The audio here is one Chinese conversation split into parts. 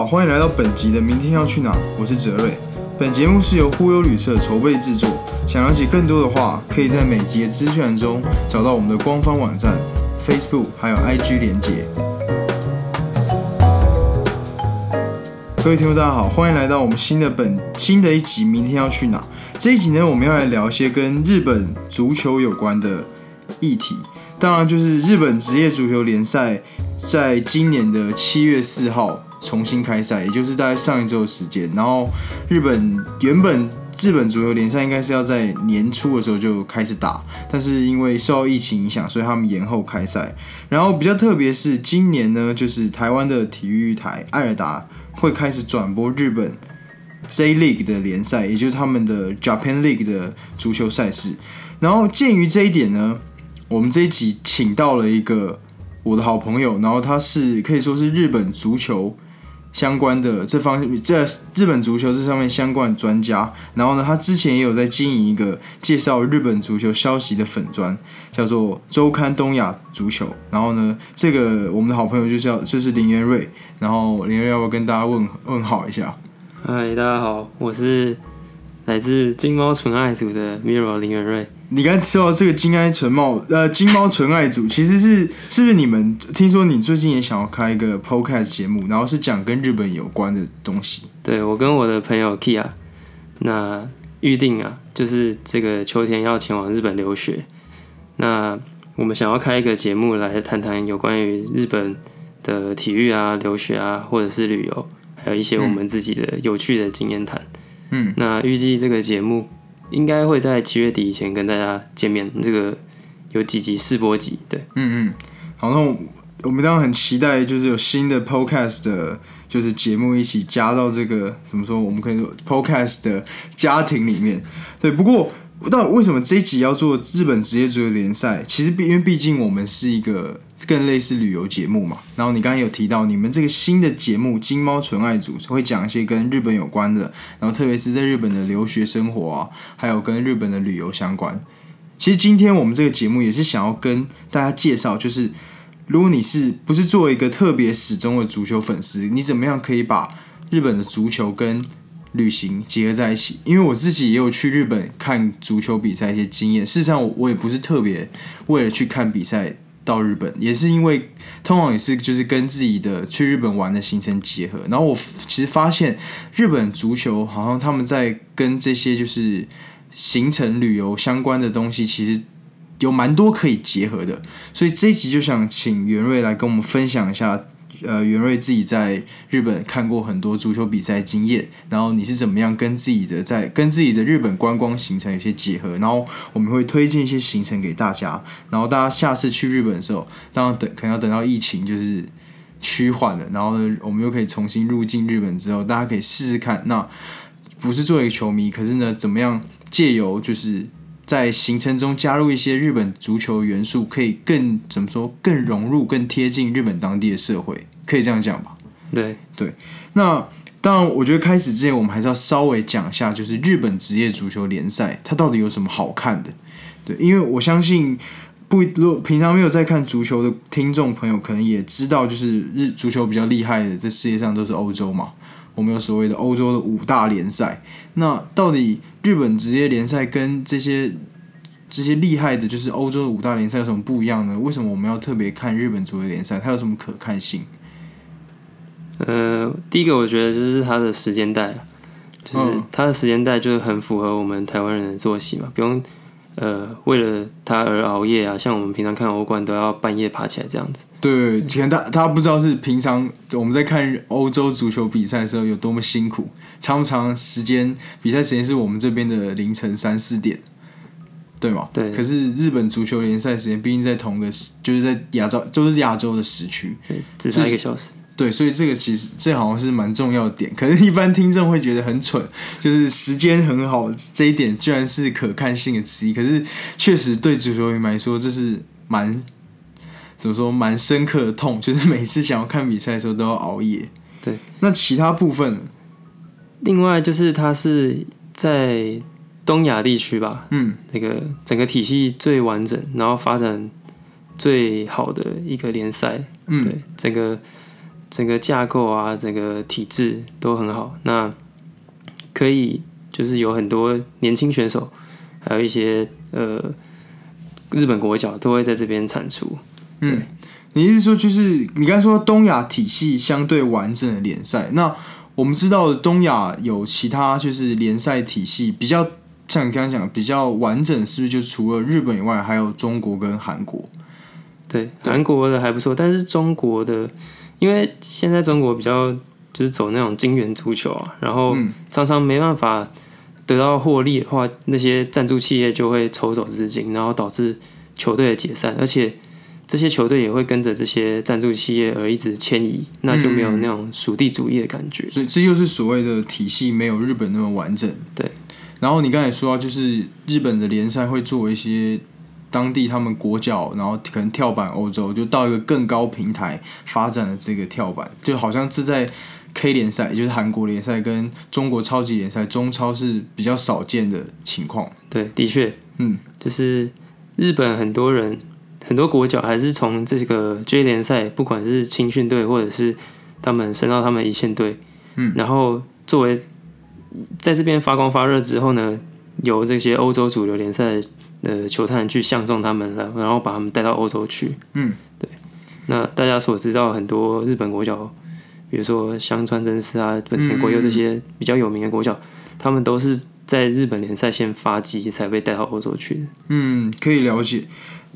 好，欢迎来到本集的《明天要去哪》，我是哲瑞。本节目是由忽悠旅社筹备制作。想了解更多的话，可以在每集的资讯栏中找到我们的官方网站、Facebook 还有 IG 连结。各位听众，大家好，欢迎来到我们新的本新的一集《明天要去哪》。这一集呢，我们要来聊一些跟日本足球有关的议题。当然，就是日本职业足球联赛在今年的七月四号重新开赛，也就是大概上一周的时间。然后，日本原本日本足球联赛应该是要在年初的时候就开始打，但是因为受到疫情影响，所以他们延后开赛。然后比较特别是今年呢，就是台湾的体育台艾尔达会开始转播日本 J League 的联赛，也就是他们的 Japan League 的足球赛事。然后鉴于这一点呢，我们这一集请到了一个我的好朋友，然后他是可以说是日本足球相关的这方这日本足球这上面相关的专家。然后呢，他之前也有在经营一个介绍日本足球消息的粉砖，叫做周刊东亚足球。然后呢，这个我们的好朋友就叫就是林元瑞。然后林元瑞要不要跟大家问问好一下？嗨，大家好，我是来自金猫纯爱组的 Miro 林元瑞。你刚才说到这个金爱纯茂呃金猫纯爱组，其实是是不是你们听说你最近也想要开一个 podcast 节目，然后是讲跟日本有关的东西？对我跟我的朋友 Kia，那预定啊，就是这个秋天要前往日本留学。那我们想要开一个节目来谈谈有关于日本的体育啊、留学啊，或者是旅游，还有一些我们自己的有趣的经验谈。嗯，那预计这个节目应该会在七月底以前跟大家见面。这个有几集试播集，对，嗯嗯，好，那我们当然很期待，就是有新的 podcast 的，就是节目一起加到这个怎么说，我们可以说 podcast 的家庭里面。对，不过到底为什么这一集要做日本职业足球联赛？其实毕因为毕竟我们是一个更类似旅游节目嘛。然后你刚刚有提到，你们这个新的节目《金猫纯爱组》会讲一些跟日本有关的，然后特别是在日本的留学生活啊，还有跟日本的旅游相关。其实今天我们这个节目也是想要跟大家介绍，就是如果你是不是作为一个特别始终的足球粉丝，你怎么样可以把日本的足球跟旅行结合在一起？因为我自己也有去日本看足球比赛一些经验。事实上，我也不是特别为了去看比赛到日本，也是因为通常也是就是跟自己的去日本玩的行程结合。然后我其实发现日本足球好像他们在跟这些就是。行程旅游相关的东西其实有蛮多可以结合的，所以这一集就想请袁瑞来跟我们分享一下，呃，袁瑞自己在日本看过很多足球比赛经验，然后你是怎么样跟自己的在跟自己的日本观光行程有些结合，然后我们会推荐一些行程给大家，然后大家下次去日本的时候，当然等可能要等到疫情就是趋缓了，然后呢，我们又可以重新入境日本之后，大家可以试试看，那不是作为一个球迷，可是呢，怎么样？借由就是在行程中加入一些日本足球元素，可以更怎么说更融入、更贴近日本当地的社会，可以这样讲吧？对对。那当然，我觉得开始之前，我们还是要稍微讲一下，就是日本职业足球联赛它到底有什么好看的？对，因为我相信不，如果平常没有在看足球的听众朋友，可能也知道，就是日足球比较厉害的，在世界上都是欧洲嘛。我们有所谓的欧洲的五大联赛，那到底日本职业联赛跟这些这些厉害的，就是欧洲的五大联赛有什么不一样呢？为什么我们要特别看日本足球联赛？它有什么可看性？呃，第一个我觉得就是它的时间带，就是它的时间带就是很符合我们台湾人的作息嘛，不用。呃，为了他而熬夜啊，像我们平常看欧冠都要半夜爬起来这样子。对，其实他他不知道是平常我们在看欧洲足球比赛的时候有多么辛苦，长不长时间比赛时间是我们这边的凌晨三四点，对吗？对。可是日本足球联赛时间毕竟在同个时，就是在亚洲，就是亚洲的时区，对，只差一个小时。对，所以这个其实这好像是蛮重要的点，可是一般听众会觉得很蠢，就是时间很好这一点居然是可看性的之一，可是确实对足球员来说这是蛮怎么说蛮深刻的痛，就是每次想要看比赛的时候都要熬夜。对，那其他部分，另外就是它是在东亚地区吧，嗯，那个整个体系最完整，然后发展最好的一个联赛，嗯，对，整个。整个架构啊，整个体制都很好。那可以就是有很多年轻选手，还有一些呃日本国脚都会在这边产出。嗯，你意思说就是你刚才说东亚体系相对完整的联赛，那我们知道东亚有其他就是联赛体系比较像你刚刚讲比较完整，是不是就除了日本以外，还有中国跟韩国？对，韩国的还不错，但是中国的，因为现在中国比较就是走那种金元足球啊，然后常常没办法得到获利的话，那些赞助企业就会抽走资金，然后导致球队的解散，而且这些球队也会跟着这些赞助企业而一直迁移，那就没有那种属地主义的感觉。所以这就是所谓的体系没有日本那么完整。对，然后你刚才说到，就是日本的联赛会做一些。当地他们国脚，然后可能跳板欧洲，就到一个更高平台发展的这个跳板，就好像是在 K 联赛，也就是韩国联赛跟中国超级联赛中超是比较少见的情况。对，的确，嗯，就是日本很多人很多国脚还是从这个 J 联赛，不管是青训队或者是他们升到他们一线队，嗯，然后作为在这边发光发热之后呢，由这些欧洲主流联赛。呃，球探去相中他们了，然后把他们带到欧洲去。嗯，对。那大家所知道很多日本国脚，比如说香川真司啊、本田国佑这些比较有名的国脚，他们都是在日本联赛先发迹，才被带到欧洲去的。嗯，可以了解。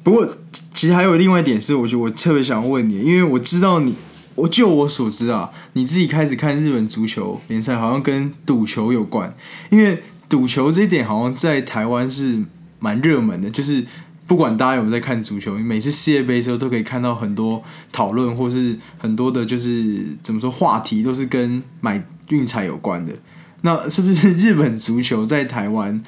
不过，其实还有另外一点是，我觉得我特别想问你，因为我知道你，我就我所知啊，你自己开始看日本足球联赛，好像跟赌球有关。因为赌球这一点，好像在台湾是。蛮热门的，就是不管大家有没有在看足球，每次世界杯的时候都可以看到很多讨论，或是很多的，就是怎么说话题都是跟买运彩有关的。那是不是日本足球在台湾，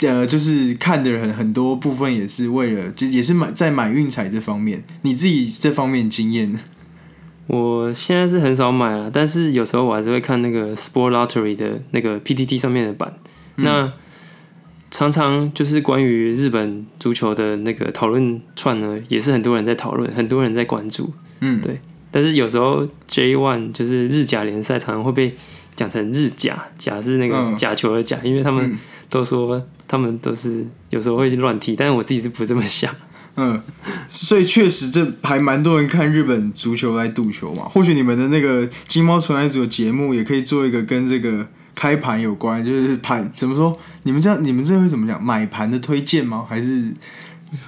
呃，就是看的人很多部分也是为了，就也是买在买运彩这方面？你自己这方面经验？我现在是很少买了，但是有时候我还是会看那个 Sport Lottery 的那个 PTT 上面的版。那常常就是关于日本足球的那个讨论串呢，也是很多人在讨论，很多人在关注。嗯，对。但是有时候 J One 就是日甲联赛，常常会被讲成日甲，甲是那个假球的甲，因为他们都说他们都是有时候会乱踢，但是我自己是不这么想。嗯，所以确实这还蛮多人看日本足球来赌球嘛。或许你们的那个金猫纯爱组的节目也可以做一个跟这个。开盘有关，就是盘怎么说？你们这样，你们这会怎么讲？买盘的推荐吗？还是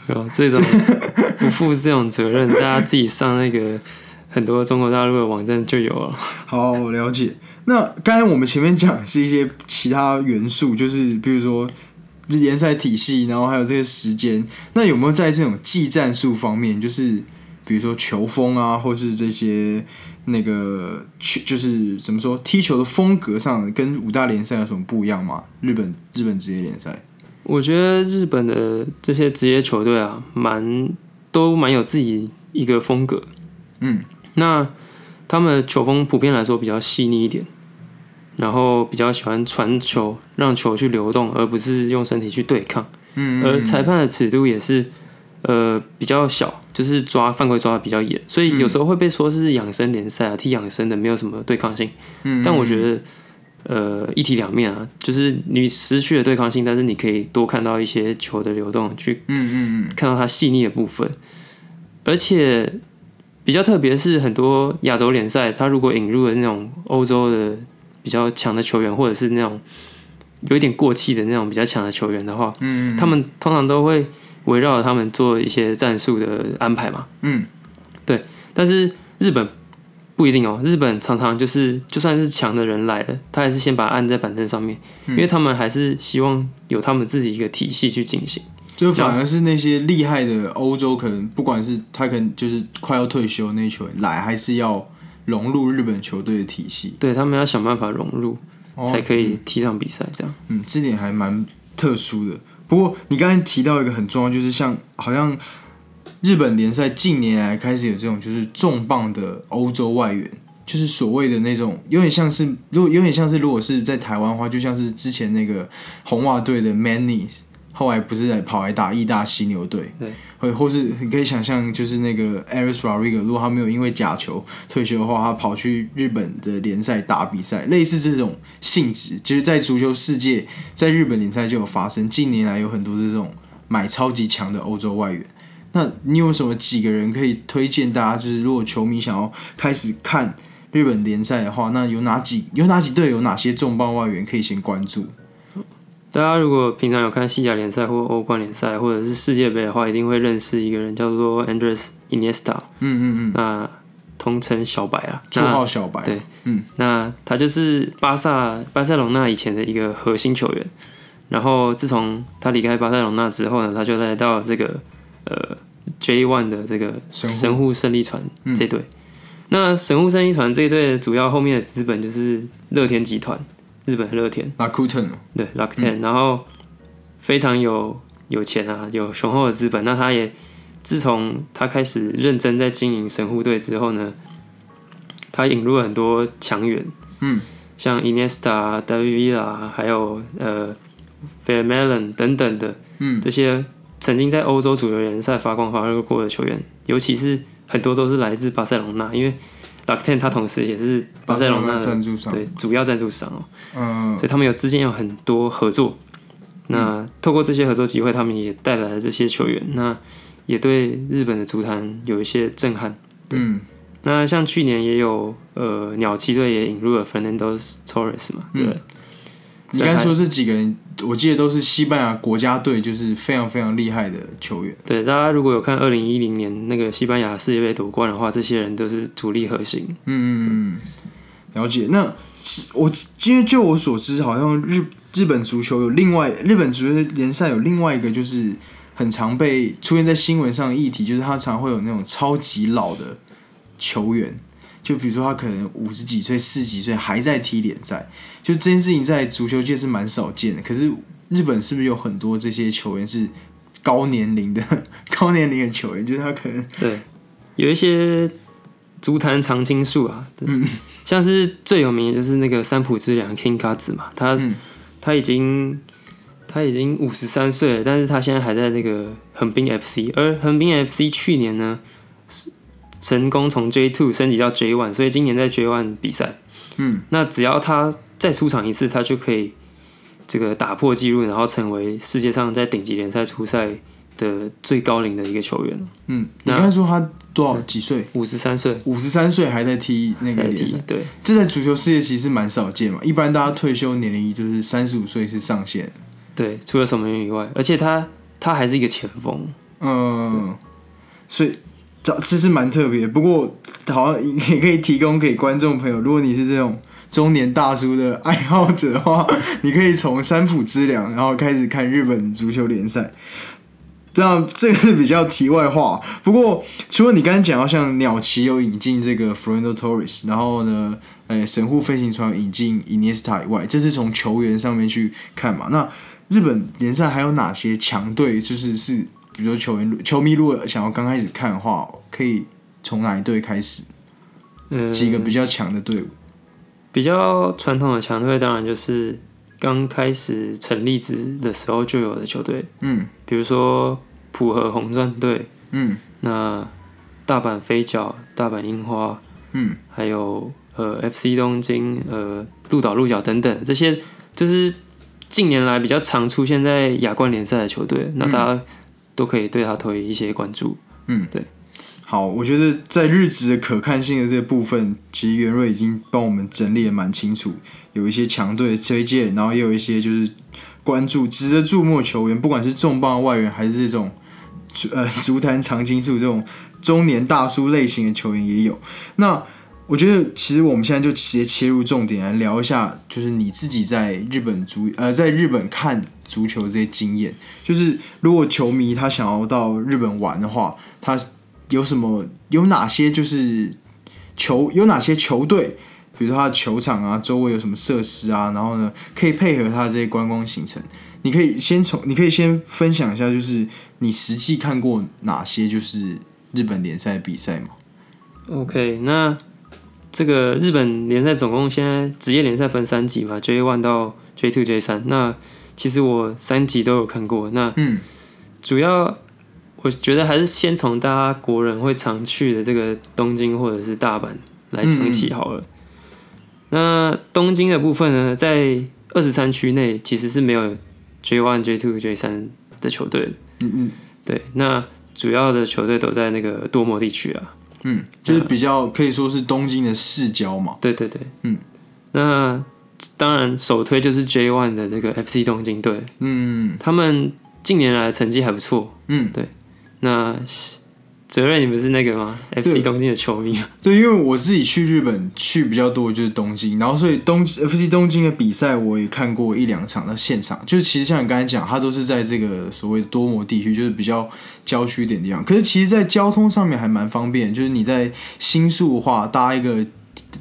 有这种不负这种责任？大家自己上那个很多中国大陆的网站就有了。好，我了解。那刚才我们前面讲是一些其他元素，就是比如说联赛体系，然后还有这些时间。那有没有在这种技战术方面，就是比如说球风啊，或是这些？那个球就是怎么说，踢球的风格上跟五大联赛有什么不一样吗？日本日本职业联赛，我觉得日本的这些职业球队啊，蛮都蛮有自己一个风格。嗯，那他们的球风普遍来说比较细腻一点，然后比较喜欢传球，让球去流动，而不是用身体去对抗。嗯，而裁判的尺度也是。呃，比较小，就是抓犯规抓的比较严，所以有时候会被说是养生联赛啊，踢养生的，没有什么对抗性。嗯，但我觉得，呃，一体两面啊，就是你失去了对抗性，但是你可以多看到一些球的流动，去嗯嗯嗯，看到它细腻的部分。而且比较特别是，很多亚洲联赛，它如果引入了那种欧洲的比较强的球员，或者是那种有一点过气的那种比较强的球员的话，嗯，他们通常都会。围绕着他们做一些战术的安排嘛，嗯，对。但是日本不一定哦，日本常常就是就算是强的人来了，他还是先把按在板凳上面，因为他们还是希望有他们自己一个体系去进行。就反而是那些厉害的欧洲，可能不管是他可能就是快要退休那球员来，还是要融入日本球队的体系。对他们要想办法融入，才可以踢上比赛。这样，嗯，这点还蛮特殊的。不过，你刚才提到一个很重要，就是像好像日本联赛近年来开始有这种就是重磅的欧洲外援，就是所谓的那种有点像是，如果有点像是如果是在台湾的话，就像是之前那个红袜队的 Manis，后来不是在跑来打意大犀牛队，对，或或是你可以想象，就是那个 Aris r o r i g e 如果他没有因为假球退休的话，他跑去日本的联赛打比赛，类似这种性质，就是在足球世界，在日本联赛就有发生。近年来有很多这种买超级强的欧洲外援。那你有什么几个人可以推荐大家？就是如果球迷想要开始看日本联赛的话，那有哪几有哪几队有哪些重磅外援可以先关注？大家如果平常有看西甲联赛或欧冠联赛，或者是世界杯的话，一定会认识一个人，叫做 Andres Iniesta。嗯嗯嗯，那通称小白啊，绰号小白。对，嗯，那他就是巴萨巴塞隆纳以前的一个核心球员。然后自从他离开巴塞隆纳之后呢，他就来到这个呃 J One 的这个神户胜利船这队。那神户胜利船这一队主要后面的资本就是乐天集团。日本乐天，Rakuten，对，Rakuten，然后非常有有钱啊，有雄厚的资本。那他也自从他开始认真在经营神户队之后呢，他引入了很多强援，嗯，像 Iniesta、David Villa，还有呃 f a i r m e l o n 等等的，嗯，这些曾经在欧洲主流联赛发光发热过的球员，尤其是很多都是来自巴塞隆纳，因为。Rakuten 他同时也是巴塞罗那赞助商，对主要赞助商哦，嗯，所以他们有之间有很多合作。那透过这些合作机会，他们也带来了这些球员，那也对日本的足坛有一些震撼。嗯，那像去年也有呃鸟栖队也引入了 Fernando Torres 嘛，对。你刚才说这几个人，我记得都是西班牙国家队，就是非常非常厉害的球员。对，大家如果有看二零一零年那个西班牙世界杯夺冠的话，这些人都是主力核心。嗯嗯嗯，了解。那我今天就我所知，好像日日本足球有另外日本足球联赛有另外一个，就是很常被出现在新闻上的议题，就是他常会有那种超级老的球员。就比如说他可能五十几岁、四十几岁还在踢联赛，就这件事情在足球界是蛮少见的。可是日本是不是有很多这些球员是高年龄的、高年龄的球员？就是他可能对有一些足坛常青树啊，嗯，像是最有名的就是那个三浦知良 King 卡子嘛，他他已经他已经五十三岁了，但是他现在还在那个横滨 FC，而横滨 FC 去年呢是。成功从 J Two 升级到 J One，所以今年在 J One 比赛，嗯，那只要他再出场一次，他就可以这个打破纪录，然后成为世界上在顶级联赛出赛的最高龄的一个球员。嗯，你刚才说他多少几岁？五十三岁，五十三岁还在踢那个联赛，对，这在足球世界其实蛮少见嘛。一般大家退休年龄就是三十五岁是上限。对，除了守门员以外，而且他他还是一个前锋。嗯，所以。这其实蛮特别，不过好像也可以提供给观众朋友，如果你是这种中年大叔的爱好者的话，你可以从三浦知良，然后开始看日本足球联赛。这样这个是比较题外话。不过除了你刚才讲到像鸟奇有引进这个 Fernando Torres，然后呢，呃，神户飞行船引进 Iniesta 以外，这是从球员上面去看嘛？那日本联赛还有哪些强队？就是是。比如说球员、球迷如果想要刚开始看的话，可以从哪一队开始？嗯，几个比较强的队伍，比较传统的强队当然就是刚开始成立之的时候就有的球队，嗯，比如说浦和红钻队，嗯，那大阪飞脚、大阪樱花，嗯，还有呃 FC 东京、呃鹿岛鹿角等等，这些就是近年来比较常出现在亚冠联赛的球队，那大家。都可以对他投一些关注。嗯，对。好，我觉得在日职的可看性的这部分，其实袁瑞已经帮我们整理的蛮清楚，有一些强队的推荐，然后也有一些就是关注值得注目球员，不管是重磅外援还是这种呃足坛常青树这种中年大叔类型的球员也有。那我觉得其实我们现在就直接切入重点来聊一下，就是你自己在日本足呃在日本看。足球这些经验，就是如果球迷他想要到日本玩的话，他有什么有哪些就是球有哪些球队，比如说他的球场啊，周围有什么设施啊，然后呢可以配合他这些观光行程。你可以先从你可以先分享一下，就是你实际看过哪些就是日本联赛比赛吗？OK，那这个日本联赛总共现在职业联赛分三级嘛，J One 到 J Two、J 三那。其实我三集都有看过。那嗯主要我觉得还是先从大家国人会常去的这个东京或者是大阪来讲起好了。那东京的部分呢，在二十三区内其实是没有 J One、J Two、J 三的球队的。嗯嗯对，那主要的球队都在那个多摩地区啊。嗯，就是比较可以说是东京的市郊嘛。对对对，嗯，那当然首推就是 J One 的这个 FC 东京队，嗯。他们近年来成绩还不错。嗯，对。那责任你不是那个吗？FC 东京的球迷，对，因为我自己去日本去比较多，就是东京，然后所以东 FC 东京的比赛我也看过一两场那现场，就是其实像你刚才讲，它都是在这个所谓的多摩地区，就是比较郊区一点的地方。可是其实，在交通上面还蛮方便，就是你在新宿的话搭一个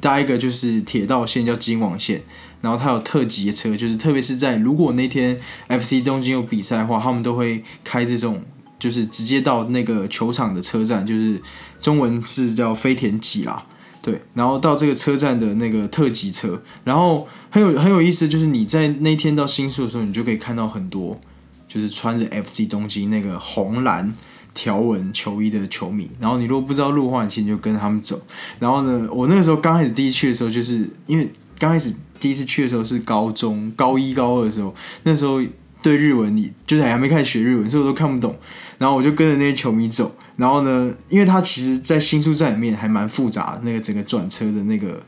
搭一个就是铁道线叫京王线，然后它有特急车，就是特别是在如果那天 FC 东京有比赛的话，他们都会开这种。就是直接到那个球场的车站，就是中文是叫飞田急啦，对，然后到这个车站的那个特级车，然后很有很有意思，就是你在那天到新宿的时候，你就可以看到很多就是穿着 FC 东京那个红蓝条纹球衣的球迷，然后你如果不知道路的话，你其实就跟他们走。然后呢，我那个时候刚开始第一去的时候，就是因为刚开始第一次去的时候是高中高一高二的时候，那时候对日文你就是还没开始学日文，所以我都看不懂。然后我就跟着那些球迷走，然后呢，因为它其实，在新宿站里面还蛮复杂的，那个整个转车的那个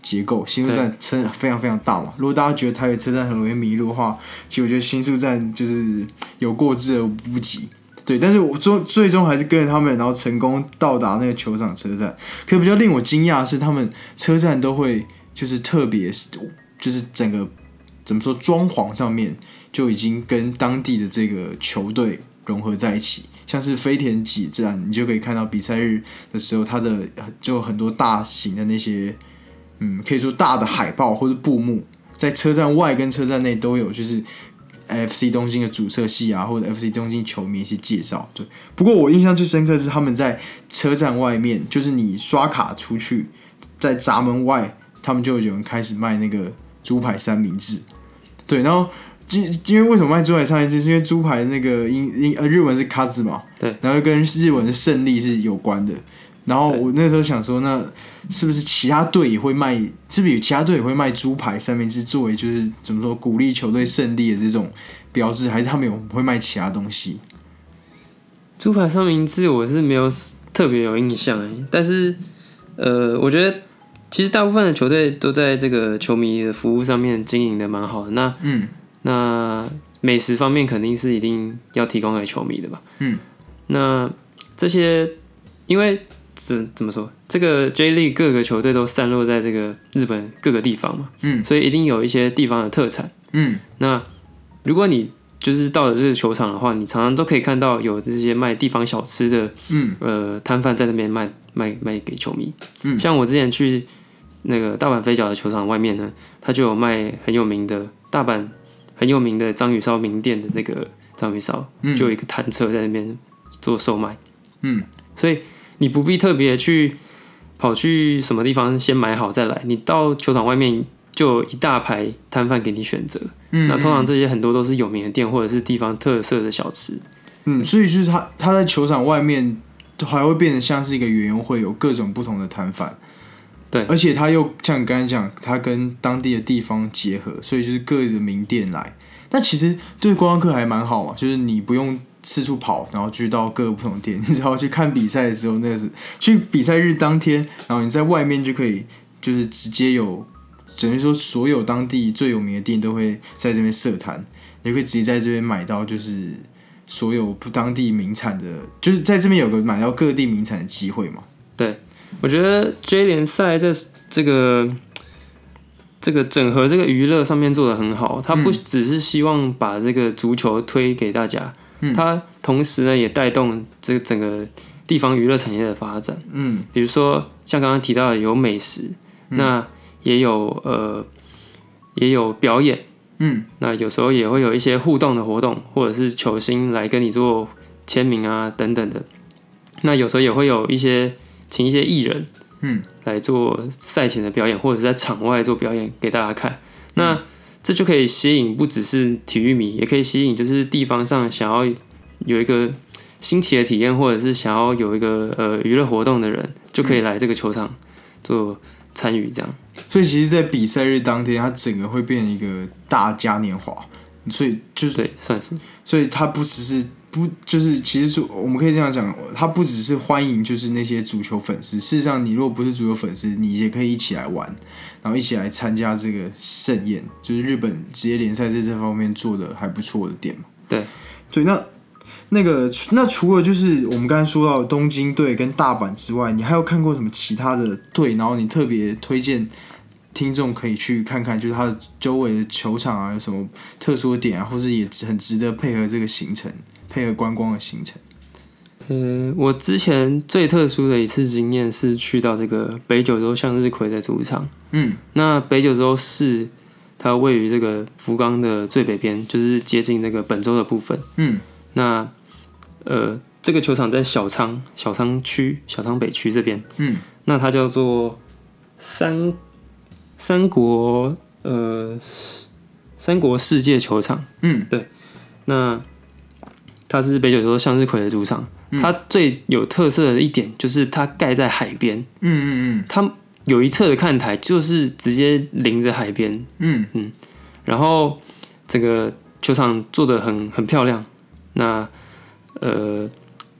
结构，新宿站车非常非常大嘛。如果大家觉得台北车站很容易迷路的话，其实我觉得新宿站就是有过之而无不及。对，但是我最最终还是跟着他们，然后成功到达那个球场车站。可比较令我惊讶的是，他们车站都会就是特别，就是整个怎么说装潢上面就已经跟当地的这个球队。融合在一起，像是飞田几站，你就可以看到比赛日的时候，它的就很多大型的那些，嗯，可以说大的海报或者布幕，在车站外跟车站内都有，就是 FC 东京的主色系啊，或者 FC 东京球迷一些介绍。对，不过我印象最深刻是他们在车站外面，就是你刷卡出去，在闸门外，他们就有人开始卖那个猪排三明治。对，然后。因因为为什么卖猪排三明治？是因为猪排那个英英呃日文是卡子嘛，对，然后跟日文的胜利是有关的。然后我那时候想说，那是不是其他队也会卖？是不是有其他队也会卖猪排三明治作为就是怎么说鼓励球队胜利的这种标志？还是他们有会卖其他东西？猪排三明治我是没有特别有印象哎，但是呃，我觉得其实大部分的球队都在这个球迷的服务上面经营的蛮好的。那嗯。那美食方面肯定是一定要提供给球迷的吧？嗯，那这些因为怎怎么说，这个 J League 各个球队都散落在这个日本各个地方嘛，嗯，所以一定有一些地方的特产。嗯，那如果你就是到了这个球场的话，你常常都可以看到有这些卖地方小吃的，嗯，呃，摊贩在那边卖卖卖给球迷。嗯，像我之前去那个大阪飞脚的球场外面呢，他就有卖很有名的大阪。很有名的章鱼烧名店的那个章鱼烧，嗯就有一个摊车在那边做售卖。嗯，所以你不必特别去跑去什么地方先买好再来，你到球场外面就有一大排摊贩给你选择。嗯，那通常这些很多都是有名的店或者是地方特色的小吃。嗯，所以就是他他在球场外面还会变得像是一个园游会，有各种不同的摊贩。对，而且他又像你刚才讲，他跟当地的地方结合，所以就是各的名店来。但其实对观光客还蛮好嘛，就是你不用四处跑，然后去到各个不同店，你只要去看比赛的时候，那个是去比赛日当天，然后你在外面就可以，就是直接有，等于说所有当地最有名的店都会在这边设摊，你可以直接在这边买到，就是所有不当地名产的，就是在这边有个买到各地名产的机会嘛。对。我觉得 J 联赛在这个这个整合这个娱乐上面做的很好，他不只是希望把这个足球推给大家，他同时呢也带动这个整个地方娱乐产业的发展。嗯，比如说像刚刚提到的有美食，那也有呃也有表演，嗯，那有时候也会有一些互动的活动，或者是球星来跟你做签名啊等等的。那有时候也会有一些。请一些艺人，嗯，来做赛前的表演，或者是在场外做表演给大家看。那这就可以吸引不只是体育迷，也可以吸引就是地方上想要有一个新奇的体验，或者是想要有一个呃娱乐活动的人，就可以来这个球场做参与这样。所以其实，在比赛日当天，它整个会变成一个大嘉年华，所以就是对，算是所以它不只是不就是，其实是我们可以这样讲，它不只是欢迎就是那些足球粉丝。事实上，你如果不是足球粉丝，你也可以一起来玩，然后一起来参加这个盛宴。就是日本职业联赛在这方面做的还不错的点嘛。对，对，那那个那除了就是我们刚才说到的东京队跟大阪之外，你还有看过什么其他的队？然后你特别推荐听众可以去看看，就是它的周围的球场啊，有什么特殊的点啊，或者也很值得配合这个行程，配合观光的行程。呃，我之前最特殊的一次经验是去到这个北九州向日葵的主场。嗯那北九州市它位于这个福冈的最北边，就是接近那个本州的部分。嗯那呃，这个球场在小仓小仓区小仓北区这边，嗯那它叫做三三国呃三国世界球场。嗯。对。那它是北九州向日葵的主场，嗯。它最有特色的一点就是它盖在海边，嗯嗯它有一侧的看台就是直接临着海边，嗯。嗯。然后整个球场做的很很漂亮。那呃，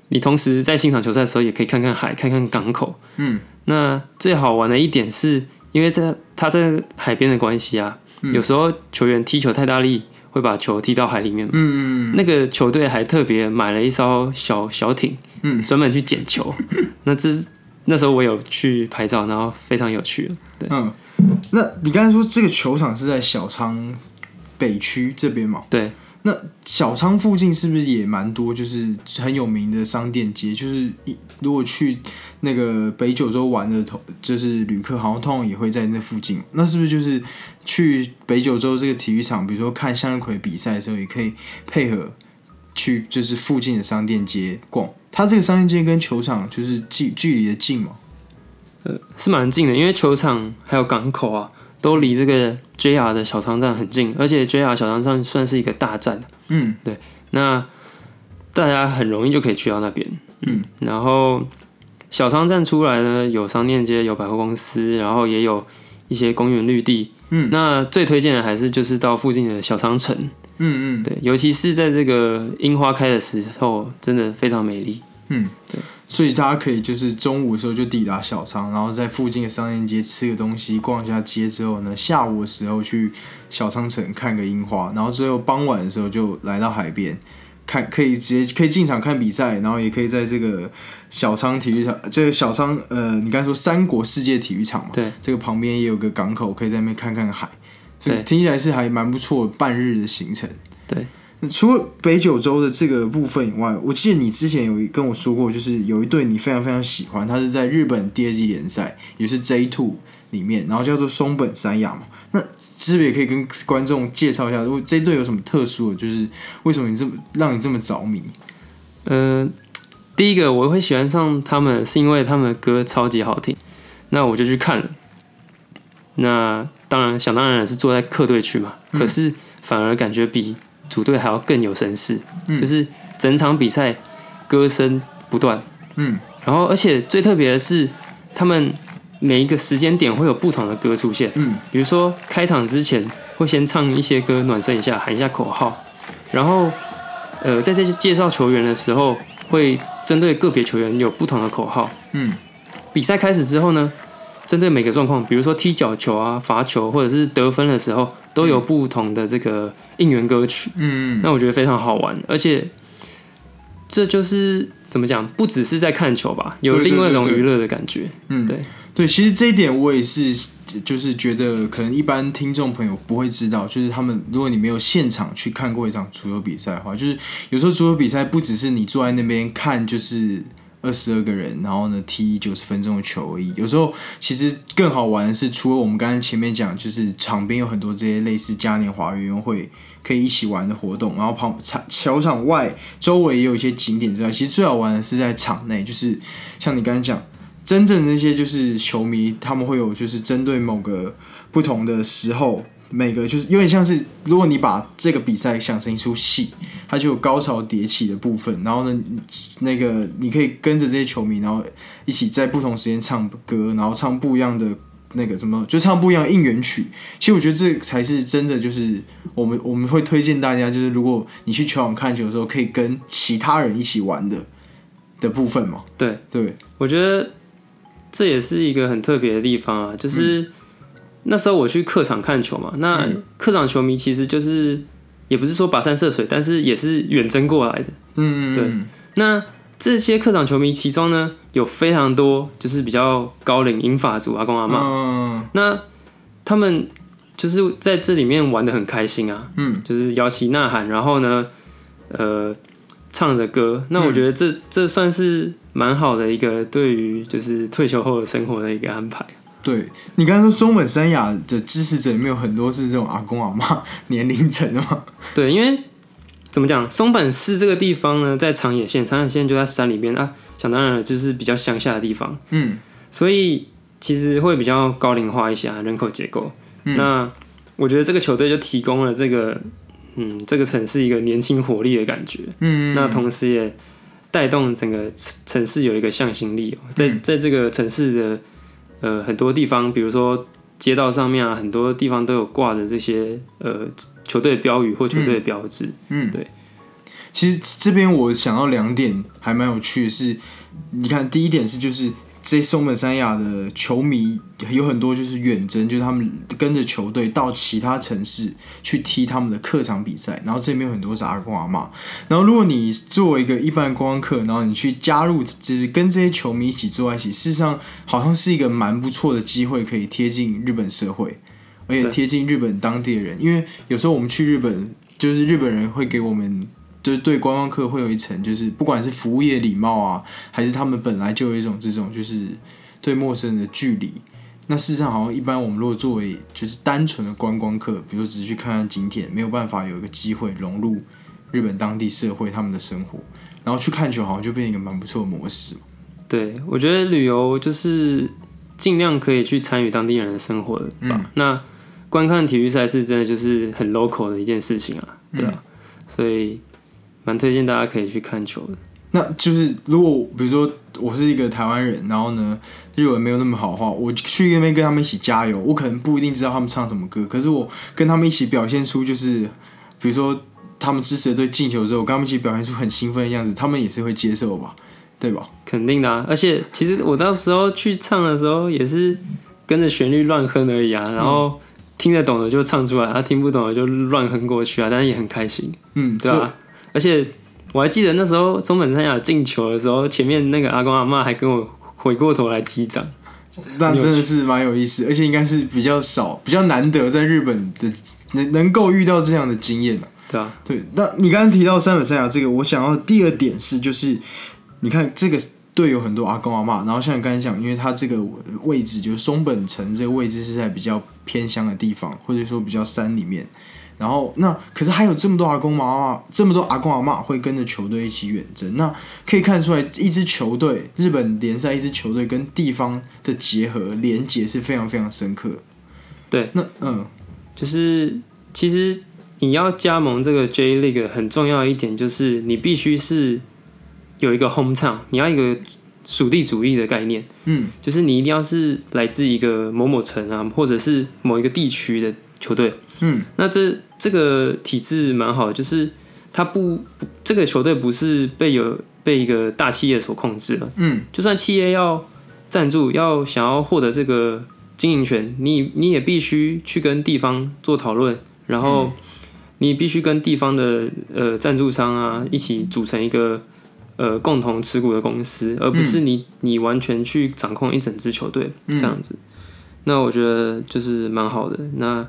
你同时在欣赏球赛的时候，也可以看看海，看看港口。嗯。那最好玩的一点是，因为在他在海边的关系啊，有时候球员踢球太大力，会把球踢到海里面嘛。嗯嗯那个球队还特别买了一艘小小艇，嗯，专门去捡球。那这那时候我有去拍照，然后非常有趣。对嗯。那你刚才说这个球场是在小仓北区这边嘛？对，那小仓附近是不是也蛮多，就是很有名的商店街？就是一如果去那个北九州玩的同，就是旅客，好像通常也会在那附近。那是不是就是去北九州这个体育场，比如说看向日葵比赛的时候，也可以配合去就是附近的商店街逛？它这个商店街跟球场就是距距离的近嘛？是蛮近的，因为球场还有港口啊，都离这个 JR 的小仓站很近，而且 JR 小仓站算是一个大站，嗯。对那大家很容易就可以去到那边。嗯，然后小仓站出来呢，有商店街，有百货公司，然后也有一些公园绿地。嗯，那最推荐的还是就是到附近的小仓城，嗯嗯对，尤其是在这个樱花开的时候，真的非常美丽。嗯，所以大家可以就是中午的时候就抵达小仓，然后在附近的商店街吃个东西，逛一下街之后呢，下午的时候去小仓城看个樱花，然后最后傍晚的时候就来到海边。看可以直接可以进场看比赛，然后也可以在这个小仓体育场，这个小仓呃，你刚才说三国世界体育场嘛，对，这个旁边也有个港口，可以在那边看看海，所以对听起来是还蛮不错半日的行程。对，除了北九州的这个部分以外，我记得你之前有跟我说过，就是有一队你非常非常喜欢，它是在日本第二季联赛，也是 J Two 里面，然后叫做松本山雅嘛。那是不是也可以跟观众介绍一下，如果这队有什么特殊的，就是为什么你这么让你这么着迷？呃，第一个我会喜欢上他们，是因为他们的歌超级好听，那我就去看了。那当然，想当然是坐在客队去嘛，可是反而感觉比主队还要更有声势，就是整场比赛歌声不断，嗯。然后而且最特别的是，他们每一个时间点会有不同的歌出现，嗯。比如说开场之前会先唱一些歌暖身一下，喊一下口号，然后呃在这些介绍球员的时候，会针对个别球员有不同的口号。嗯。比赛开始之后呢，针对每个状况，比如说踢脚球啊、罚球或者是得分的时候，都有不同的这个应援歌曲。嗯那我觉得非常好玩，而且这就是怎么讲，不只是在看球吧，有另外一种娱乐的感觉。嗯，对对，其实这一点我也是，就是觉得可能一般听众朋友不会知道，就是他们如果你没有现场去看过一场足球比赛的话，就是有时候足球比赛不只是你坐在那边看，就是。二十二个人，然后呢踢九十分钟的球而已。有时候其实更好玩的是，除了我们刚才前面讲，就是场边有很多这些类似嘉年华园游会可以一起玩的活动，然后旁场球场外周围也有一些景点之外，其实最好玩的是在场内，就是像你刚才讲，真正那些就是球迷，他们会有就是针对某个不同的时候，每个就是有点像是，如果你把这个比赛想成一出戏，它就有高潮迭起的部分，然后呢，那个你可以跟着这些球迷，然后一起在不同时间唱歌，然后唱不一样的那个什么，就唱不一样的应援曲。其实我觉得这才是真的，就是我们我们会推荐大家，就是如果你去球场看球的时候，可以跟其他人一起玩的的部分嘛。对对，我觉得这也是一个很特别的地方啊，就是那时候我去客场看球嘛，那客场球迷其实就是也不是说跋山涉水，但是也是远征过来的。嗯，对。那这些客场球迷其中呢，有非常多就是比较高龄英法族阿公阿妈，嗯。那他们就是在这里面玩的很开心啊，嗯，就是摇旗呐喊，然后呢，呃，唱着歌。那我觉得这、这算是蛮好的一个对于就是退休后的生活的一个安排。对你刚才说松本山雅的支持者里面有很多是这种阿公阿妈年龄层的嘛？对，因为怎么讲，松本市这个地方呢，在长野县，长野县就在山里面啊，想当然了，就是比较乡下的地方，嗯所以其实会比较高龄化一些啊，人口结构。那我觉得这个球队就提供了这个，嗯，这个城市一个年轻活力的感觉。嗯，那同时也带动整个城城市有一个向心力、哦，在在这个城市的呃很多地方，比如说街道上面啊，很多地方都有挂着这些呃球队标语或球队标志。嗯，对。其实这边我想到两点还蛮有趣的是，你看第一点是就是这松本山雅的球迷有很多就是远征，就是他们跟着球队到其他城市去踢他们的客场比赛，然后这边有很多是阿公阿妈。然后如果你作为一个一般观光客，然后你去加入，就是跟这些球迷一起坐在一起，事实上好像是一个蛮不错的机会，可以贴近日本社会，而且贴近日本当地的人。因为有时候我们去日本，就是日本人会给我们。就是对观光客会有一层，就是不管是服务业礼貌啊，还是他们本来就有一种这种就是对陌生人的距离。那事实上，好像一般我们如果作为就是单纯的观光客，比如只是去看看景点，没有办法有一个机会融入日本当地社会他们的生活，然后去看球，好像就变成一个蛮不错的模式。对，我觉得旅游就是尽量可以去参与当地人的生活的吧。那观看体育赛事真的就是很 local 的一件事情啊，对啊，所以蛮推荐大家可以去看球的。那就是如果比如说我是一个台湾人，然后呢日文没有那么好的话，我去那边跟他们一起加油，我可能不一定知道他们唱什么歌，可是我跟他们一起表现出就是比如说他们支持的队进球之后，我跟他们一起表现出很兴奋的样子，他们也是会接受吧，对吧？肯定的啊，而且其实我到时候去唱的时候也是跟着旋律乱哼而已啊，然后听得懂的就唱出来，他、听不懂的就乱哼过去啊，但是也很开心，嗯，对啊，而且我还记得那时候松本山雅进球的时候，前面那个阿公阿妈还跟我回过头来击掌，那真的是蛮有意思，而且应该是比较少、比较难得在日本的能能够遇到这样的经验啊。对啊，对，那你刚刚提到三本三亚这个，我想要第二点是，就是你看这个队有很多阿公阿妈，然后像你刚才讲，因为他这个位置就是松本城这个位置是在比较偏乡的地方，或者说比较山里面。然后那可是还有这么多阿公阿妈，这么多阿公阿妈会跟着球队一起远征，那可以看出来，一支球队日本联赛一支球队跟地方的结合连结是非常非常深刻。对，那嗯就是其实你要加盟这个 J League 很重要一点就是你必须是有一个 home town，你要一个属地主义的概念，嗯就是你一定要是来自一个某某城啊，或者是某一个地区的球队。嗯。那这这个体制蛮好的，就是它不不这个球队不是被有被一个大企业所控制了，嗯。就算企业要赞助，要想要获得这个经营权，你你也必须去跟地方做讨论，然后你必须跟地方的呃赞助商啊一起组成一个呃共同持股的公司，而不是你你完全去掌控一整支球队这样子。那我觉得就是蛮好的。那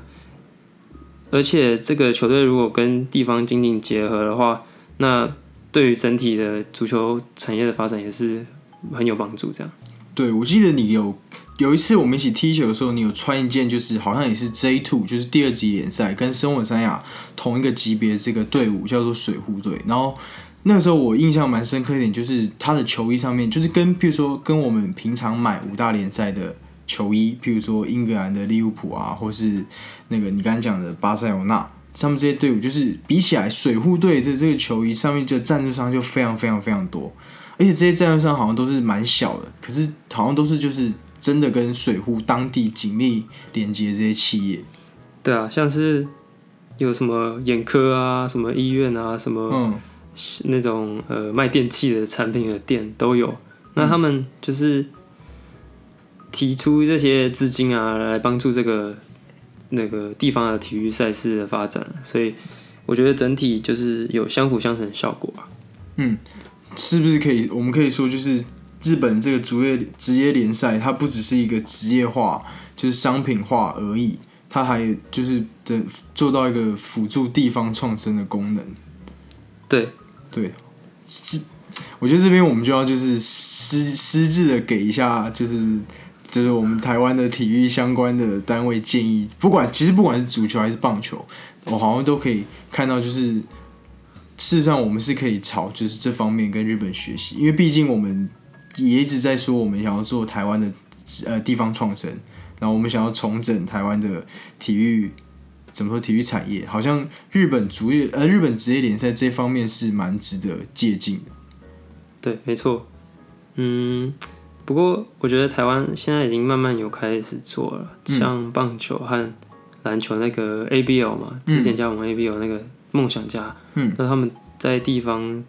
而且这个球队如果跟地方经济结合的话，那对于整体的足球产业的发展也是很有帮助。这样，对，我记得你有有一次我们一起踢球的时候，你有穿一件就是好像也是 J Two，就是第二级联赛跟生本山雅同一个级别这个队伍叫做水户队。然后那时候我印象蛮深刻一点，就是他的球衣上面就是跟比如说跟我们平常买五大联赛的球衣，譬如说英格兰的利物浦啊，或是那个你刚才讲的巴塞罗那，他们这些队伍，就是比起来水户队这这个球衣上面就赞助商就非常非常非常多，而且这些赞助商好像都是蛮小的，可是好像都是就是真的跟水户当地紧密连接这些企业。对啊，像是有什么眼科啊、什么医院啊、什么嗯那种呃卖电器的产品的店都有。那他们就是提出这些资金啊，来帮助这个那个地方的体育赛事的发展，所以我觉得整体就是有相辅相成的效果啊。是不是可以？我们可以说，就是日本这个职业职业联赛，它不只是一个职业化，就是商品化而已，它还就是的做到一个辅助地方创生的功能。对，对，是我觉得这边我们就要就是私私自的给一下，就是就是我们台湾的体育相关的单位建议，不管其实不管是足球还是棒球，我好像都可以看到，就是事实上我们是可以朝就是这方面跟日本学习，因为毕竟我们也一直在说我们想要做台湾的呃地方创生，然后我们想要重整台湾的体育。怎么说体育产业？好像日本足业呃日本职业联赛这方面是蛮值得借鉴的。对，没错。嗯，不过我觉得台湾现在已经慢慢有开始做了，像棒球和篮球那个 ABL 嘛，之前加盟 ABL 那个梦想家，嗯，那他们在地方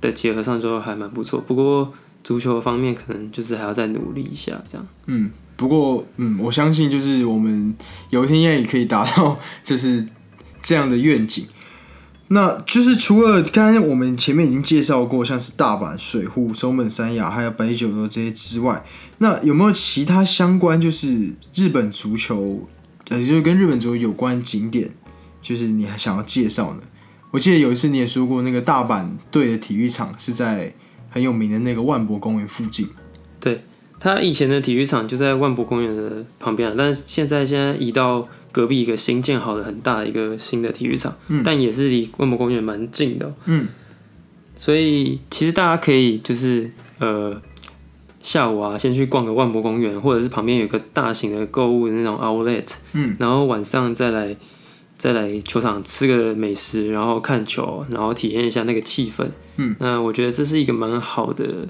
的结合上就还蛮不错。不过足球方面可能就是还要再努力一下，这样。嗯，不过嗯，我相信就是我们有一天应该也可以达到就是这样的愿景。那就是除了刚刚我们前面已经介绍过，像是大阪、水户、松本山雅还有北九州这些之外，那有没有其他相关就是日本足球，呃，就是跟日本足球有关景点，就是你还想要介绍呢？我记得有一次你也说过，那个大阪队的体育场是在很有名的那个万博公园附近。对他以前的体育场就在万博公园的旁边，但是现在现在移到隔壁一个新建好的很大的一个新的体育场，但也是离万博公园蛮近的哦、嗯。所以其实大家可以就是呃下午啊，先去逛个万博公园，或者是旁边有个大型的购物的那种 outlet，嗯，然后晚上再来再来球场吃个美食，然后看球，然后体验一下那个气氛，嗯，那我觉得这是一个蛮好的，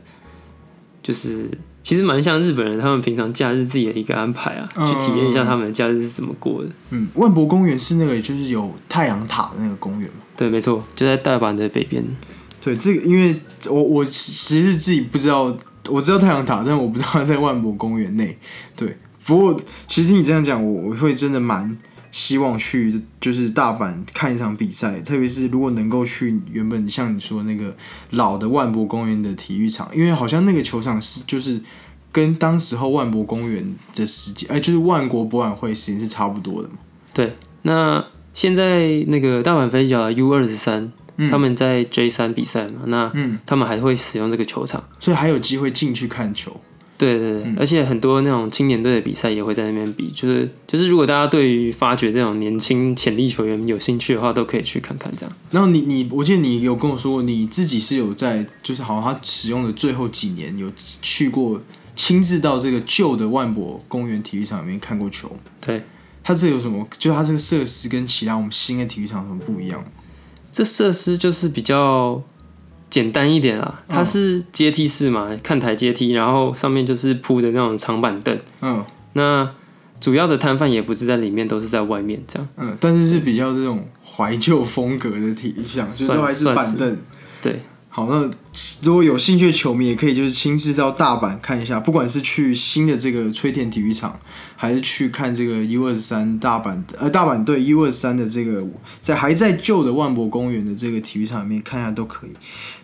就是其实蛮像日本人他们平常假日自己的一个安排啊，嗯去体验一下他们的假日是怎么过的。嗯，万博公园是那个就是有太阳塔的那个公园嘛？对，没错，就在大阪的北边。对，这个因为我我其实自己不知道，我知道太阳塔，但我不知道它在万博公园内。对，不过其实你这样讲，我我会真的蛮希望去，就是大阪看一场比赛，特别是如果能够去原本像你说那个老的万博公园的体育场，因为好像那个球场是就是跟当时候万博公园的时间，哎、就是万国博览会时间是差不多的嘛。对，那现在那个大阪飞脚的 U 二十三，他们在 J 三比赛嘛，那嗯他们还会使用这个球场。所以还有机会进去看球。对对对，而且很多那种青年队的比赛也会在那边比，就是就是如果大家对于发掘这种年轻潜力球员有兴趣的话，都可以去看看这样。然后你你，我记得你有跟我说过，你自己是有在，就是好像他使用的最后几年有去过，亲自到这个旧的万博公园体育场里面看过球。对，它这有什么？就它这个设施跟其他我们新的体育场有什么不一样？这设施就是比较简单一点啊，它是阶梯式嘛，看台阶梯，然后上面就是铺的那种长板凳。嗯那主要的摊贩也不是在里面，都是在外面这样。嗯，但是是比较这种怀旧风格的体育场，就算都是板凳。对，好，那如果有兴趣的球迷，也可以就是亲自到大阪看一下，不管是去新的这个吹田体育场，还是去看这个 U 二三大阪呃大阪队 U 二三的这个在还在旧的万博公园的这个体育场里面看一下都可以。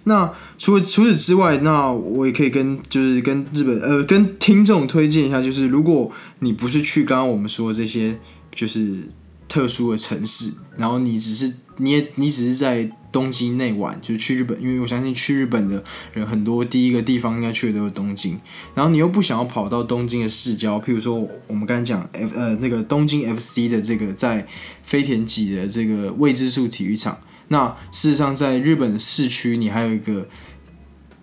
那除了除此之外，那我也可以跟就是跟日本呃跟听众推荐一下，就是如果你不是去刚刚我们说的这些就是特殊的城市，然后你只是你也你只是在东京内玩，就是去日本，因为我相信去日本的人很多，第一个地方应该去的都是东京，然后你又不想要跑到东京的市郊，譬如说我们刚才讲 F 呃那个东京 FC 的这个在飞田几的这个未知数体育场，那事实上在日本的市区，你还有一个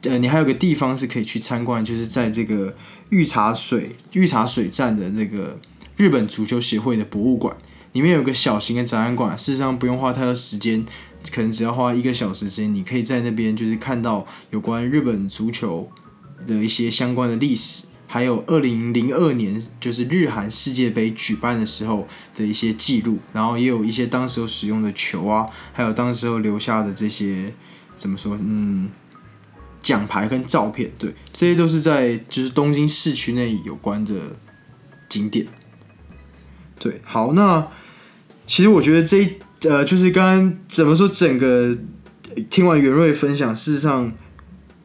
呃，你还有个地方是可以去参观，就是在这个御茶水御茶水站的那个日本足球协会的博物馆，里面有个小型的展览馆，事实上不用花太多时间，可能只要花一个小时时间，你可以在那边就是看到有关日本足球的一些相关的历史。还有二零零二年就是日韩世界杯举办的时候的一些记录，然后也有一些当时候使用的球啊，还有当时候留下的这些怎么说，嗯，奖牌跟照片，对，这些都是在就是东京市区内有关的景点。对，好，那其实我觉得这一呃，就是刚刚怎么说，整个听完袁瑞分享，事实上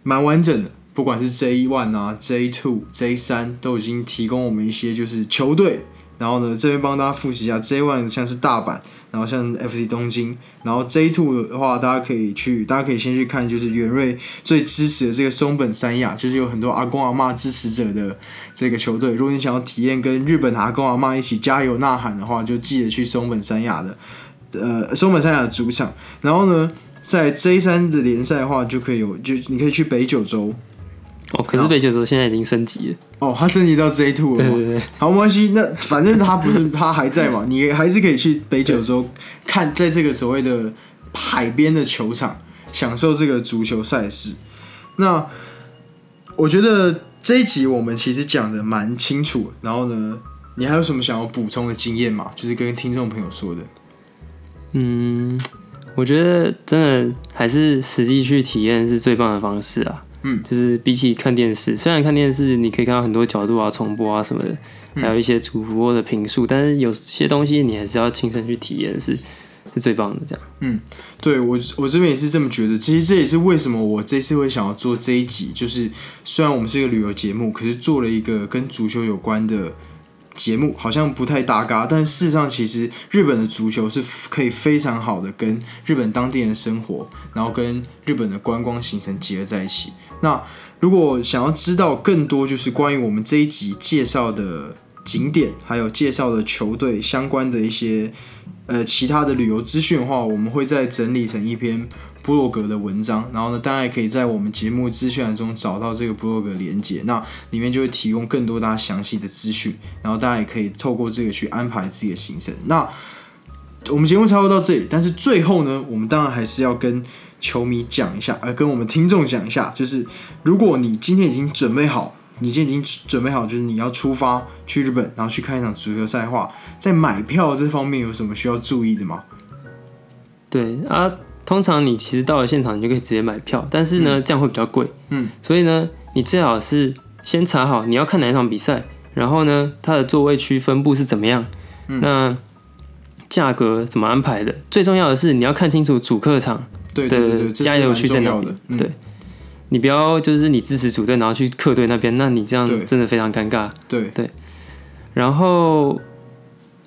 蛮完整的。不管是 J One 啊、J Two、J 三，都已经提供我们一些就是球队。然后呢，这边帮大家复习一下，J One 像是大阪，然后像 FC 东京，然后 J Two 的话，大家可以去，大家可以先去看，就是元瑞最支持的这个松本三亚，就是有很多阿公阿妈支持者的这个球队。如果你想要体验跟日本阿公阿妈一起加油呐喊的话，就记得去松本三亚的，呃，松本山亚的主场。然后呢，在 J 三的联赛的话，就可以有，就你可以去北九州。哦，可是北九州现在已经升级了。哦，它升级到 J Two 了。对对对，好，没关系。那反正它不是，它还在嘛，你还是可以去北九州看，在这个所谓的海边的球场享受这个足球赛事。那我觉得这一集我们其实讲的蛮清楚。然后呢，你还有什么想要补充的经验吗？就是跟听众朋友说的。嗯，我觉得真的还是实际去体验是最棒的方式啊。嗯，就是比起看电视，虽然看电视你可以看到很多角度啊、重播啊什么的，还有一些主播的评述，但是有些东西你还是要亲身去体验，是是最棒的。这样，嗯，对我我这边也是这么觉得。其实这也是为什么我这次会想要做这一集，就是虽然我们是一个旅游节目，可是做了一个跟足球有关的。节目好像不太搭嘎，但事实上，其实日本的足球是可以非常好的跟日本当地人的生活，然后跟日本的观光行程结合在一起。那如果想要知道更多，就是关于我们这一集介绍的景点，还有介绍的球队相关的一些呃其他的旅游资讯的话，我们会再整理成一篇。部落格的文章，然后呢，大家也可以在我们节目资讯栏中找到这个部落格连接，那里面就会提供更多大家详细的资讯，然后大家也可以透过这个去安排自己的行程。那我们节目差不多到这里，但是最后呢，我们当然还是要跟球迷讲一下，呃，跟我们听众讲一下，就是如果你今天已经准备好，你今天已经准备好，就是你要出发去日本，然后去看一场足球赛的话，在买票这方面有什么需要注意的吗？对啊。通常你其实到了现场，你就可以直接买票，但是呢，这样会比较贵。嗯，所以呢，你最好是先查好你要看哪一场比赛，然后呢，它的座位区分布是怎么样，那价格怎么安排的？最重要的是你要看清楚主客场的加油区在哪里。对，你不要就是你支持主队，然后去客队那边，那你这样真的非常尴尬。对对，然后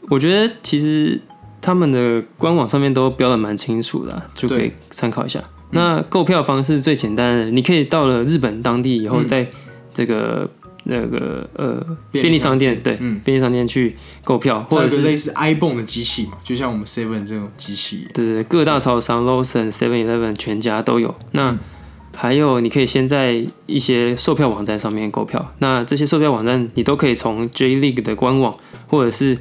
我觉得其实。他们的官网上面都标的蛮清楚的，就可以参考一下。那购票方式最简单的，你可以到了日本当地以后，在这个那个呃便利商店，对，嗯便利商店去购票，或者是类似 iPhone 的机器嘛，就像我们 Seven 这种机器。对对，各大超商 Lawson、Seven Eleven 全家都有。那还有，你可以先在一些售票网站上面购票。那这些售票网站，你都可以从 J League 的官网，或者是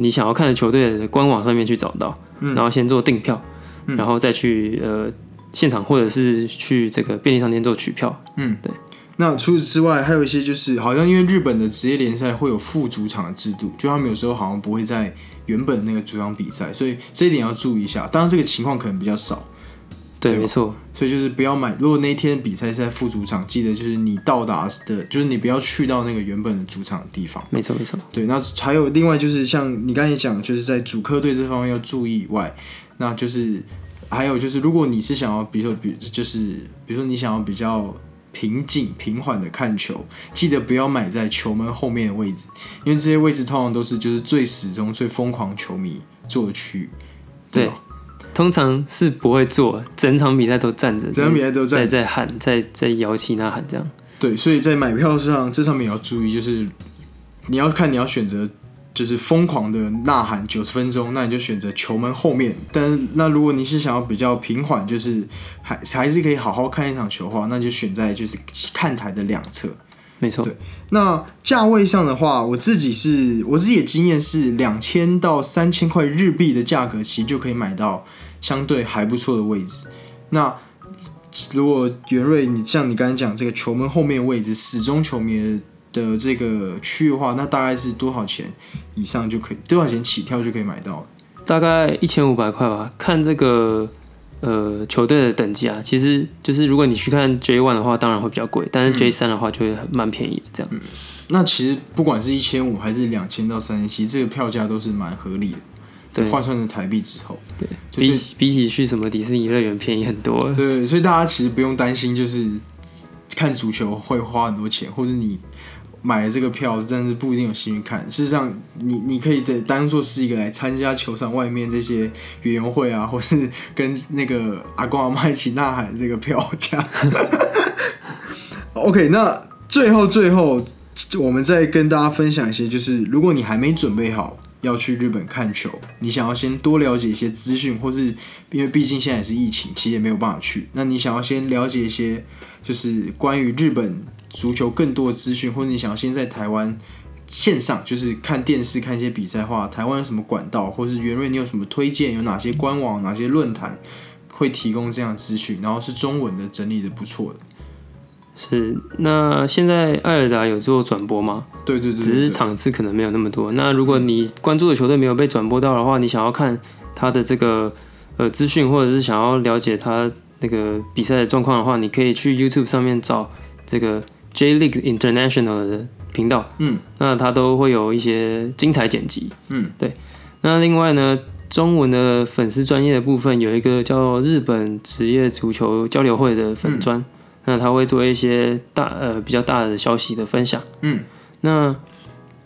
你想要看的球队的官网上面去找到，然后先做订票，然后再去呃现场或者是去这个便利商店做取票。嗯，对。那除此之外，还有一些就是好像因为日本的职业联赛会有副主场的制度，就他们有时候好像不会在原本那个主场比赛，所以这一点要注意一下。当然这个情况可能比较少。对，没错。所以就是不要买。如果那天比赛是在副主场，记得就是你到达的，就是你不要去到那个原本的主场的地方。没错，没错。对，那还有另外就是像你刚才讲，就是在主客队这方面要注意以外，那就是还有就是，如果你是想要，比如说比就是比如说你想要比较平静平缓的看球，记得不要买在球门后面的位置，因为这些位置通常都是就是最始终最疯狂球迷坐的区域。对。通常是不会坐，整场比赛都站着，整场比赛都在在喊，在在摇旗呐喊这样。对，所以在买票上这上面也要注意，就是你要看你要选择就是疯狂的呐喊九十分钟，那你就选择球门后面。但是那如果你是想要比较平缓，就是还还是可以好好看一场球的话，那就选在就是看台的两侧。没错，对那价位上的话，我自己是我自己的经验是两千到三千块日币的价格，其实就可以买到相对还不错的位置。那如果袁瑞，你像你刚才讲这个球门后面的位置，始终球迷的这个区域的话，那大概是多少钱以上就可以？多少钱起跳就可以买到了？大概一千五百块吧。看这个呃球队的等级啊，其实就是如果你去看 J one 的话，当然会比较贵，但是 J 三的话就会很蛮便宜的这样。那其实不管是一千五还是两千到三千，其实这个票价都是蛮合理的。对换算成台币之后，对，比就是比起去什么迪士尼乐园便宜很多。对，所以大家其实不用担心，就是看足球会花很多钱，或者你买了这个票，但是不一定有幸运看。事实上，你你可以得当做是一个来参加球场外面这些园游会啊，或是跟那个阿公阿妈一起呐喊这个票价。OK，那最后最后，我们再跟大家分享一些，就是如果你还没准备好要去日本看球，你想要先多了解一些资讯，或是因为毕竟现在也是疫情，其实也没有办法去，那你想要先了解一些，就是关于日本足球更多的资讯，或者你想要先在台湾线上就是看电视看一些比赛的话，台湾有什么管道，或是袁瑞你有什么推荐？有哪些官网、哪些论坛会提供这样资讯？然后是中文的，整理的不错的。是，那现在艾尔达有做转播吗？对对对只是场次可能没有那么多。那如果你关注的球队没有被转播到的话，你想要看他的这个呃资讯，或者是想要了解他那个比赛的状况的话，你可以去 YouTube 上面找这个 J League International 的频道，嗯，那它都会有一些精彩剪辑。嗯，对。那另外呢，中文的粉丝专业的部分有一个叫日本职业足球交流会的粉专，那他会做一些大呃比较大的消息的分享。嗯，那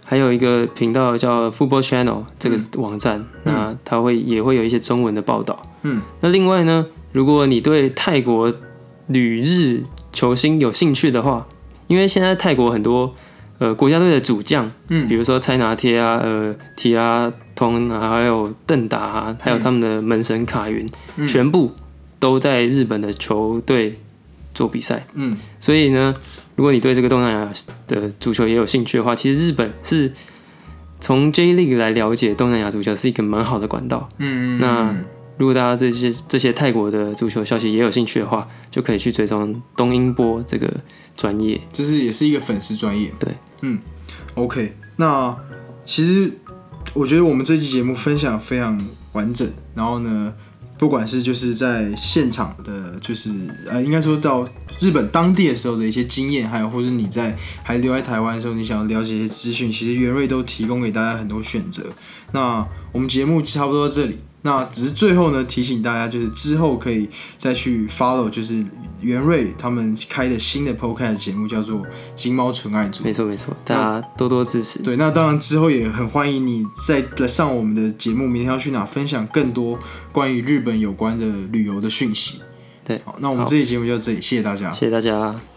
还有一个频道叫 Football Channel 这个网站，那他会也会有一些中文的报道。嗯，那另外呢，如果你对泰国旅日球星有兴趣的话，因为现在泰国很多呃国家队的主将，嗯。比如说蔡拿贴啊、呃提拉通啊，还有邓达啊，还有他们的门神卡云，嗯。全部都在日本的球队做比赛。嗯所以呢，如果你对这个东南亚的足球也有兴趣的话，其实日本是从 J League 来了解东南亚足球是一个蛮好的管道。嗯嗯，那如果大家对这些这些泰国的足球消息也有兴趣的话，就可以去追踪东英波这个专业。这是也是一个粉丝专业。对，嗯，OK，那其实我觉得我们这期节目分享非常完整，然后呢，不管是就是在现场的，就是呃，应该说到日本当地的时候的一些经验，还有或者你在还留在台湾的时候，你想要了解一些资讯，其实元瑞都提供给大家很多选择。那我们节目差不多到这里。那只是最后呢，提醒大家，就是之后可以再去 follow，就是袁瑞他们开的新的 podcast 节目，叫做《金猫纯爱组》。没错没错，大家多多支持。对，那当然之后也很欢迎你再来上我们的节目，明天要去哪分享更多关于日本有关的旅游的讯息。对，好，那我们好这期节目就到这里，谢谢大家。谢谢大家。